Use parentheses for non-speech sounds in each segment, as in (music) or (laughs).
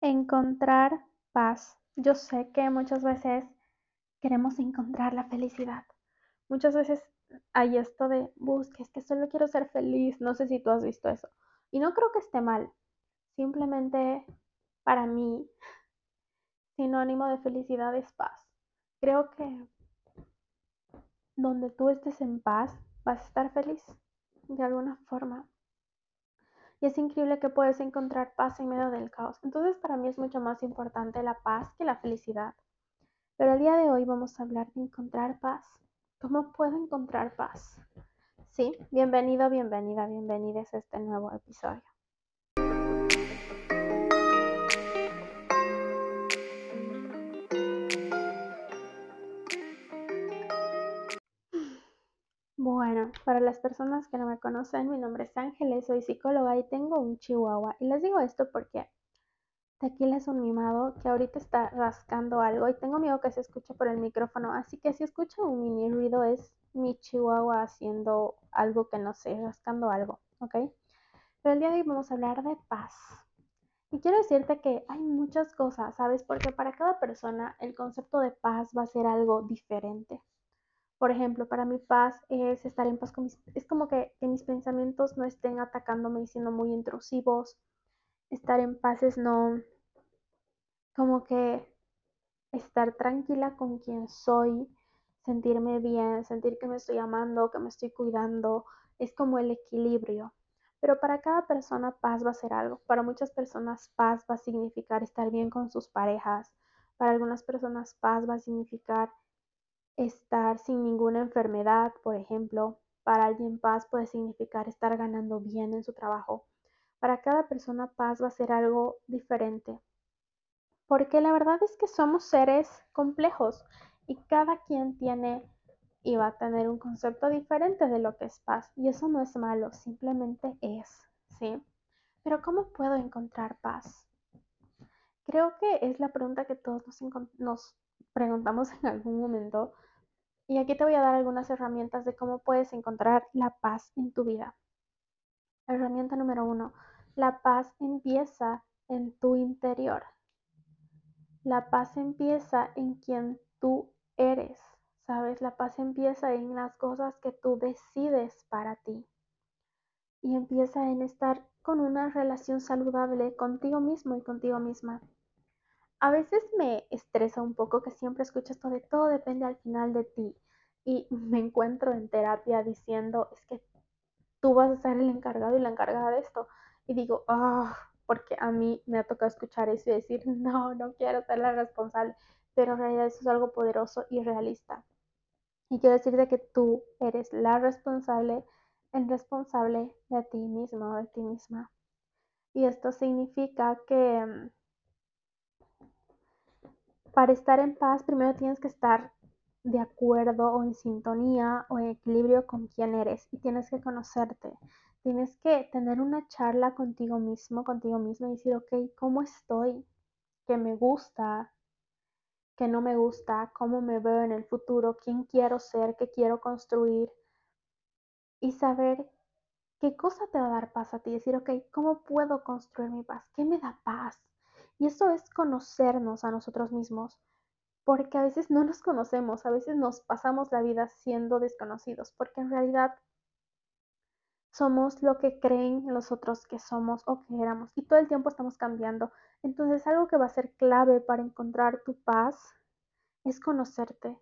Encontrar paz. Yo sé que muchas veces queremos encontrar la felicidad. Muchas veces hay esto de, busques que solo quiero ser feliz. No sé si tú has visto eso. Y no creo que esté mal. Simplemente para mí, sinónimo de felicidad es paz. Creo que donde tú estés en paz, vas a estar feliz de alguna forma. Y es increíble que puedes encontrar paz en medio del caos. Entonces para mí es mucho más importante la paz que la felicidad. Pero el día de hoy vamos a hablar de encontrar paz. ¿Cómo puedo encontrar paz? Sí, bienvenido, bienvenida, bienvenidos a este nuevo episodio. Para las personas que no me conocen, mi nombre es Ángeles, soy psicóloga y tengo un chihuahua. Y les digo esto porque Tequila es un mimado que ahorita está rascando algo y tengo miedo que se escuche por el micrófono, así que si escucho un mini ruido es mi chihuahua haciendo algo que no sé, rascando algo, ¿ok? Pero el día de hoy vamos a hablar de paz. Y quiero decirte que hay muchas cosas, ¿sabes? Porque para cada persona el concepto de paz va a ser algo diferente. Por ejemplo, para mi paz es estar en paz con mis... Es como que, mis pensamientos no estén atacándome y siendo muy intrusivos. Estar en paz es no... Como que estar tranquila con quien soy, sentirme bien, sentir que me estoy amando, que me estoy cuidando. Es como el equilibrio. Pero para cada persona paz va a ser algo. Para muchas personas paz va a significar estar bien con sus parejas. Para algunas personas paz va a significar estar sin ninguna enfermedad, por ejemplo. Para alguien paz puede significar estar ganando bien en su trabajo. Para cada persona paz va a ser algo diferente. Porque la verdad es que somos seres complejos y cada quien tiene y va a tener un concepto diferente de lo que es paz. Y eso no es malo, simplemente es, ¿sí? Pero ¿cómo puedo encontrar paz? Creo que es la pregunta que todos nos, nos preguntamos en algún momento y aquí te voy a dar algunas herramientas de cómo puedes encontrar la paz en tu vida. Herramienta número uno, la paz empieza en tu interior. La paz empieza en quien tú eres, ¿sabes? La paz empieza en las cosas que tú decides para ti. Y empieza en estar con una relación saludable contigo mismo y contigo misma. A veces me estresa un poco que siempre escucho esto de todo depende al final de ti. Y (laughs) me encuentro en terapia diciendo, es que tú vas a ser el encargado y la encargada de esto. Y digo, ah, porque a mí me ha tocado escuchar eso y decir, (laughs) no, no quiero ser la responsable. Pero en realidad eso es algo poderoso y realista. Y quiero decirte que tú eres la responsable, el responsable de ti mismo, de ti misma. Y esto significa que mm, para estar en paz, primero tienes que estar de acuerdo o en sintonía o en equilibrio con quién eres y tienes que conocerte. Tienes que tener una charla contigo mismo, contigo misma y decir, ok, ¿cómo estoy? ¿Qué me gusta? ¿Qué no me gusta? ¿Cómo me veo en el futuro? ¿Quién quiero ser? ¿Qué quiero construir? Y saber qué cosa te va a dar paz a ti. Decir, ok, ¿cómo puedo construir mi paz? ¿Qué me da paz? Y eso es conocernos a nosotros mismos, porque a veces no nos conocemos, a veces nos pasamos la vida siendo desconocidos, porque en realidad somos lo que creen los otros que somos o que éramos y todo el tiempo estamos cambiando. Entonces algo que va a ser clave para encontrar tu paz es conocerte,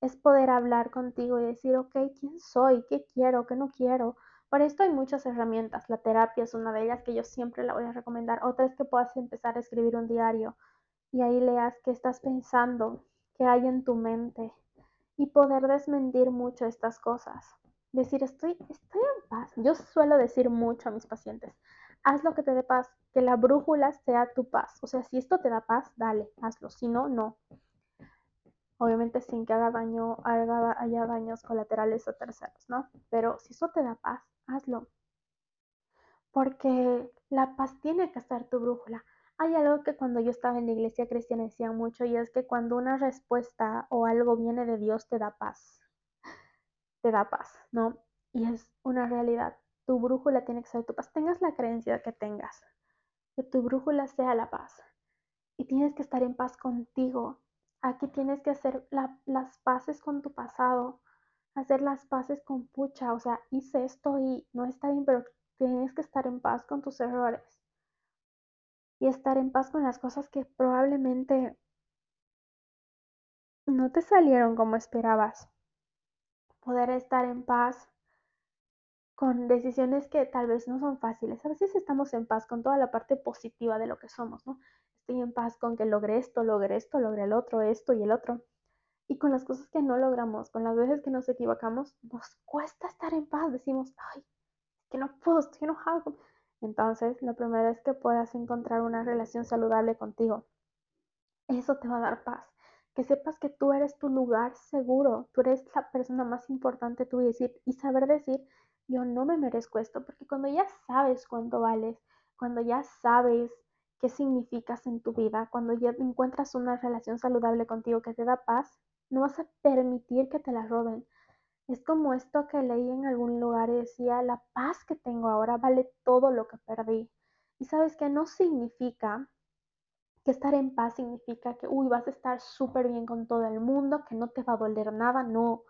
es poder hablar contigo y decir, ok, ¿quién soy? ¿Qué quiero? ¿Qué no quiero? Para esto hay muchas herramientas. La terapia es una de ellas que yo siempre la voy a recomendar. Otra es que puedas empezar a escribir un diario y ahí leas qué estás pensando, qué hay en tu mente y poder desmentir mucho estas cosas. Decir, estoy, estoy en paz. Yo suelo decir mucho a mis pacientes, haz lo que te dé paz, que la brújula sea tu paz. O sea, si esto te da paz, dale, hazlo. Si no, no obviamente sin que haga daño, haya daños colaterales o terceros, ¿no? Pero si eso te da paz, hazlo. Porque la paz tiene que ser tu brújula. Hay algo que cuando yo estaba en la iglesia cristiana decía mucho y es que cuando una respuesta o algo viene de Dios te da paz. Te da paz, ¿no? Y es una realidad. Tu brújula tiene que ser tu paz. Tengas la creencia que tengas. Que tu brújula sea la paz. y tienes que estar en paz contigo. Aquí tienes que hacer las paces con tu pasado, hacer las paces con pucha, o sea, hice esto y no está bien, pero tienes que estar en paz con tus errores y estar en paz con las cosas que probablemente no te salieron como esperabas. Poder estar en paz con decisiones que tal vez no son fáciles. A veces estamos en paz con toda la parte positiva de lo que somos, ¿no? Estoy en paz con que logré esto, logré esto, logré el otro, esto y el otro. Y con las cosas que no logramos, con las veces que nos equivocamos, nos cuesta estar en paz. Decimos, ay, que no puedo, estoy enojado. Entonces, lo primero es que puedas encontrar una relación saludable contigo. Eso te va a dar paz. Que sepas que tú eres tu lugar seguro, tú eres la persona más importante, tú decir y saber decir, yo no me merezco esto, porque cuando ya sabes cuánto vales, cuando ya sabes qué significas en tu vida, cuando ya encuentras una relación saludable contigo que te da paz, no vas a permitir que te la roben. Es como esto que leí en algún lugar y decía, la paz que tengo ahora vale todo lo que perdí. Y sabes que no significa que estar en paz significa que, uy, vas a estar súper bien con todo el mundo, que no te va a doler nada, no.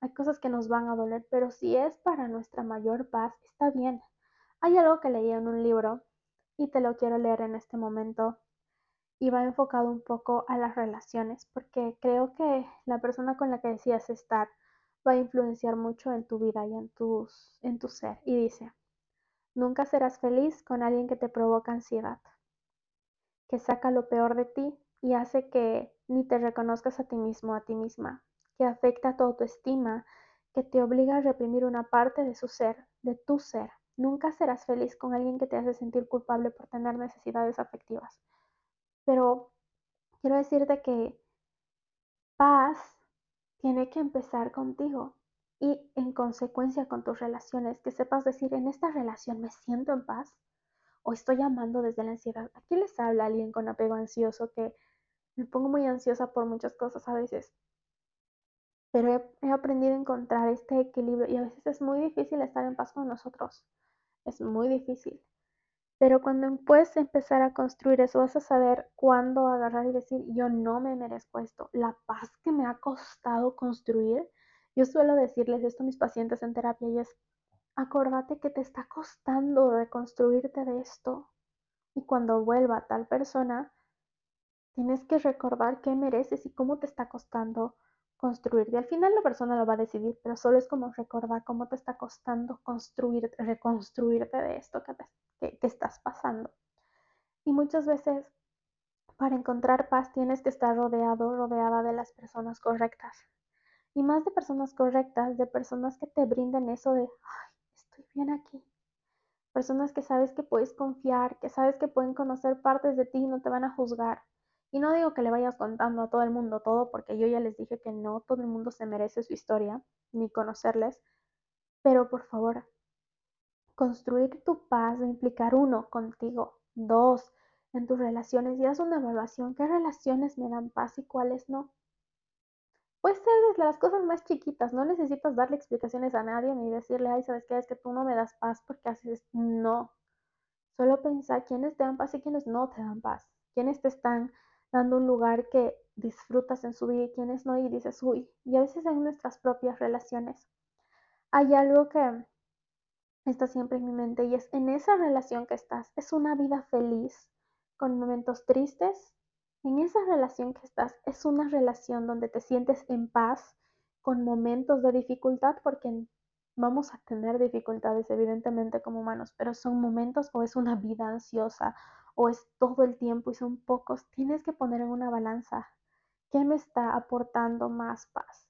Hay cosas que nos van a doler, pero si es para nuestra mayor paz, está bien. Hay algo que leí en un libro y te lo quiero leer en este momento y va enfocado un poco a las relaciones, porque creo que la persona con la que decías estar va a influenciar mucho en tu vida y en, tus, en tu ser. Y dice, nunca serás feliz con alguien que te provoca ansiedad, que saca lo peor de ti y hace que ni te reconozcas a ti mismo, a ti misma, que afecta tu autoestima, que te obliga a reprimir una parte de su ser, de tu ser. Nunca serás feliz con alguien que te hace sentir culpable por tener necesidades afectivas. Pero quiero decirte que paz tiene que empezar contigo y en consecuencia con tus relaciones, que sepas decir, en esta relación me siento en paz o estoy amando desde la ansiedad. Aquí les habla alguien con apego ansioso que me pongo muy ansiosa por muchas cosas a veces, pero he, aprendido a encontrar este equilibrio y a veces es muy difícil estar en paz con nosotros. Es muy difícil. Pero cuando puedes empezar a construir eso, vas a saber cuándo agarrar y decir, yo no me merezco esto. La paz que me ha costado construir, yo suelo decirles esto a mis pacientes en terapia y es, acordate que te está costando reconstruirte de esto. Y cuando vuelva tal persona, tienes que recordar qué mereces y cómo te está costando construirte. Al final la persona lo va a decidir, pero solo es como recordar cómo te está costando construir, reconstruirte de esto que te estás pasando. Y muchas veces para encontrar paz tienes que estar rodeado, rodeada de las personas correctas. Y más de personas correctas, de personas que te brinden eso de, ay, estoy bien aquí. Personas que sabes que puedes confiar, que sabes que pueden conocer partes de ti y no te van a juzgar. Y no digo que le vayas contando a todo el mundo todo, porque yo ya les dije que no todo el mundo se merece su historia, ni conocerles. Pero por favor, Construir tu paz va a implicar uno, contigo, dos, en tus relaciones y haz una evaluación. ¿Qué relaciones me dan paz y cuáles no? Puede ser desde las cosas más chiquitas, no necesitas darle explicaciones a nadie ni decirle, ay, ¿sabes qué? Es que tú no me das paz porque haces, no. Solo pensar quiénes te dan paz y quiénes no te dan paz. Quiénes te están dando un lugar que disfrutas en su vida y quiénes no y dices, uy, y a veces en nuestras propias relaciones. Hay algo que está siempre en mi mente y es en esa relación que estás. Es una vida feliz con momentos tristes. En esa relación que estás es una relación donde te sientes en paz con momentos de dificultad porque vamos a tener dificultades evidentemente como humanos, pero son momentos o es una vida ansiosa o es todo el tiempo y son pocos. Tienes que poner en una balanza qué me está aportando más paz.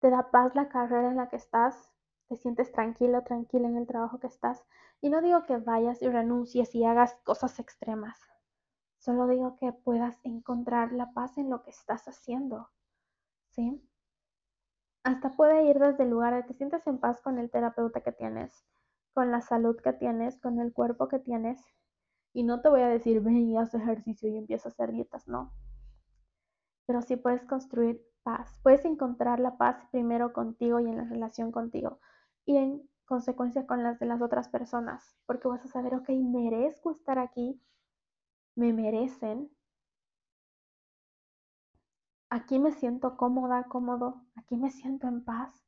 ¿Te da paz la carrera en la que estás? te sientes tranquilo, tranquila en el trabajo que estás. Y no digo que vayas y renuncies y hagas cosas extremas. Solo digo que puedas encontrar la paz en lo que estás haciendo. ¿Sí? Hasta puede ir desde el lugar de te sientes en paz con el terapeuta que tienes, con la salud que tienes, con el cuerpo que tienes. Y no te voy a decir, ven y haz ejercicio y empieza a hacer dietas, no. Pero sí puedes construir paz. Puedes encontrar la paz primero contigo y en la relación contigo y en consecuencia con las de las otras personas, porque vas a saber, ok, merezco estar aquí, me merecen, aquí me siento cómoda, cómodo, aquí me siento en paz.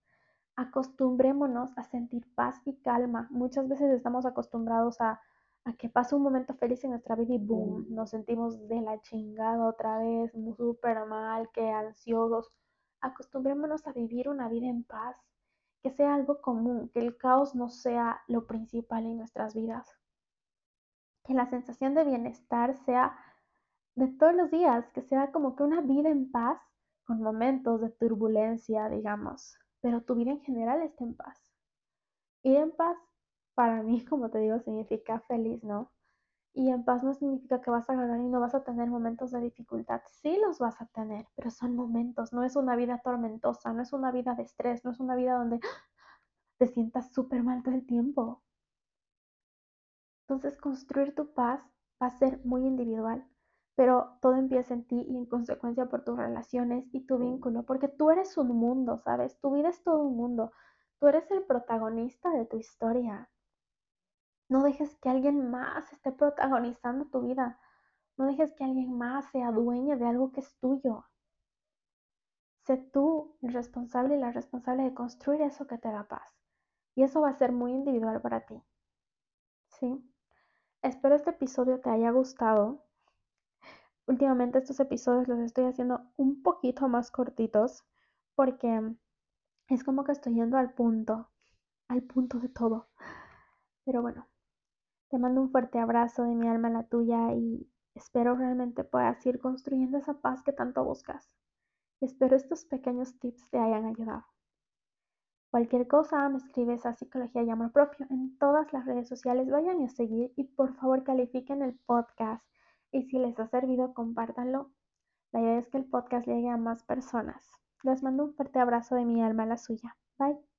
Acostumbrémonos a sentir paz y calma. Muchas veces estamos acostumbrados a, a que pase un momento feliz en nuestra vida y boom, nos sentimos de la chingada otra vez, súper mal, que ansiosos. Acostumbrémonos a vivir una vida en paz, que sea algo común, que el caos no sea lo principal en nuestras vidas. Que la sensación de bienestar sea de todos los días, que sea como que una vida en paz con momentos de turbulencia, digamos, pero tu vida en general esté en paz. Ir en paz, para mí, (laughs) como te digo, significa feliz, ¿no? Y en paz no significa que vas a ganar y no vas a tener momentos de dificultad. Sí los vas a tener, pero son momentos. No es una vida tormentosa, no es una vida de estrés, no es una vida donde (gasps) te sientas súper mal todo el tiempo. Entonces, construir tu paz va a ser muy individual, pero todo empieza en ti y en consecuencia por tus relaciones y tu vínculo, porque tú eres un mundo, ¿sabes? Tu vida es todo un mundo. Tú eres el protagonista de tu historia. No dejes que alguien más esté protagonizando tu vida. No dejes que alguien más sea dueño de algo que es tuyo. Sé tú el responsable y la responsable de construir eso que te da paz. Y eso va a ser muy individual para ti. ¿Sí? Espero este episodio te haya gustado. Últimamente estos episodios los estoy haciendo un poquito más cortitos porque es como que estoy yendo al punto, al punto de todo. Pero bueno, te mando un fuerte abrazo de mi alma a la tuya y espero realmente puedas ir construyendo esa paz que tanto buscas. espero estos pequeños tips te hayan ayudado. Cualquier cosa me escribes a Psicología y Amor Propio en todas las redes sociales. Vayan a seguir y por favor califiquen el podcast. Y si les ha servido, compártanlo. La idea es que el podcast llegue a más personas. Les mando un fuerte abrazo de mi alma a la suya. Bye.